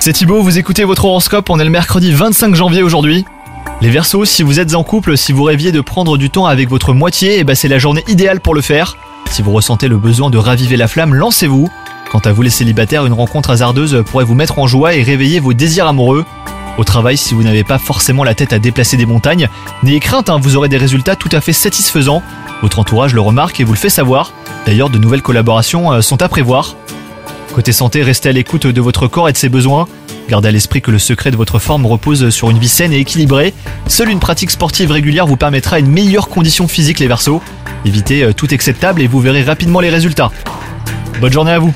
C'est Thibaut, vous écoutez votre horoscope, on est le mercredi 25 janvier aujourd'hui. Les Verseaux, si vous êtes en couple, si vous rêviez de prendre du temps avec votre moitié, eh ben c'est la journée idéale pour le faire. Si vous ressentez le besoin de raviver la flamme, lancez-vous. Quant à vous les célibataires, une rencontre hasardeuse pourrait vous mettre en joie et réveiller vos désirs amoureux. Au travail, si vous n'avez pas forcément la tête à déplacer des montagnes, n'ayez crainte, hein, vous aurez des résultats tout à fait satisfaisants. Votre entourage le remarque et vous le fait savoir. D'ailleurs, de nouvelles collaborations euh, sont à prévoir. Côté santé, restez à l'écoute de votre corps et de ses besoins. Gardez à l'esprit que le secret de votre forme repose sur une vie saine et équilibrée. Seule une pratique sportive régulière vous permettra une meilleure condition physique les versos. Évitez euh, tout excès de table et vous verrez rapidement les résultats. Bonne journée à vous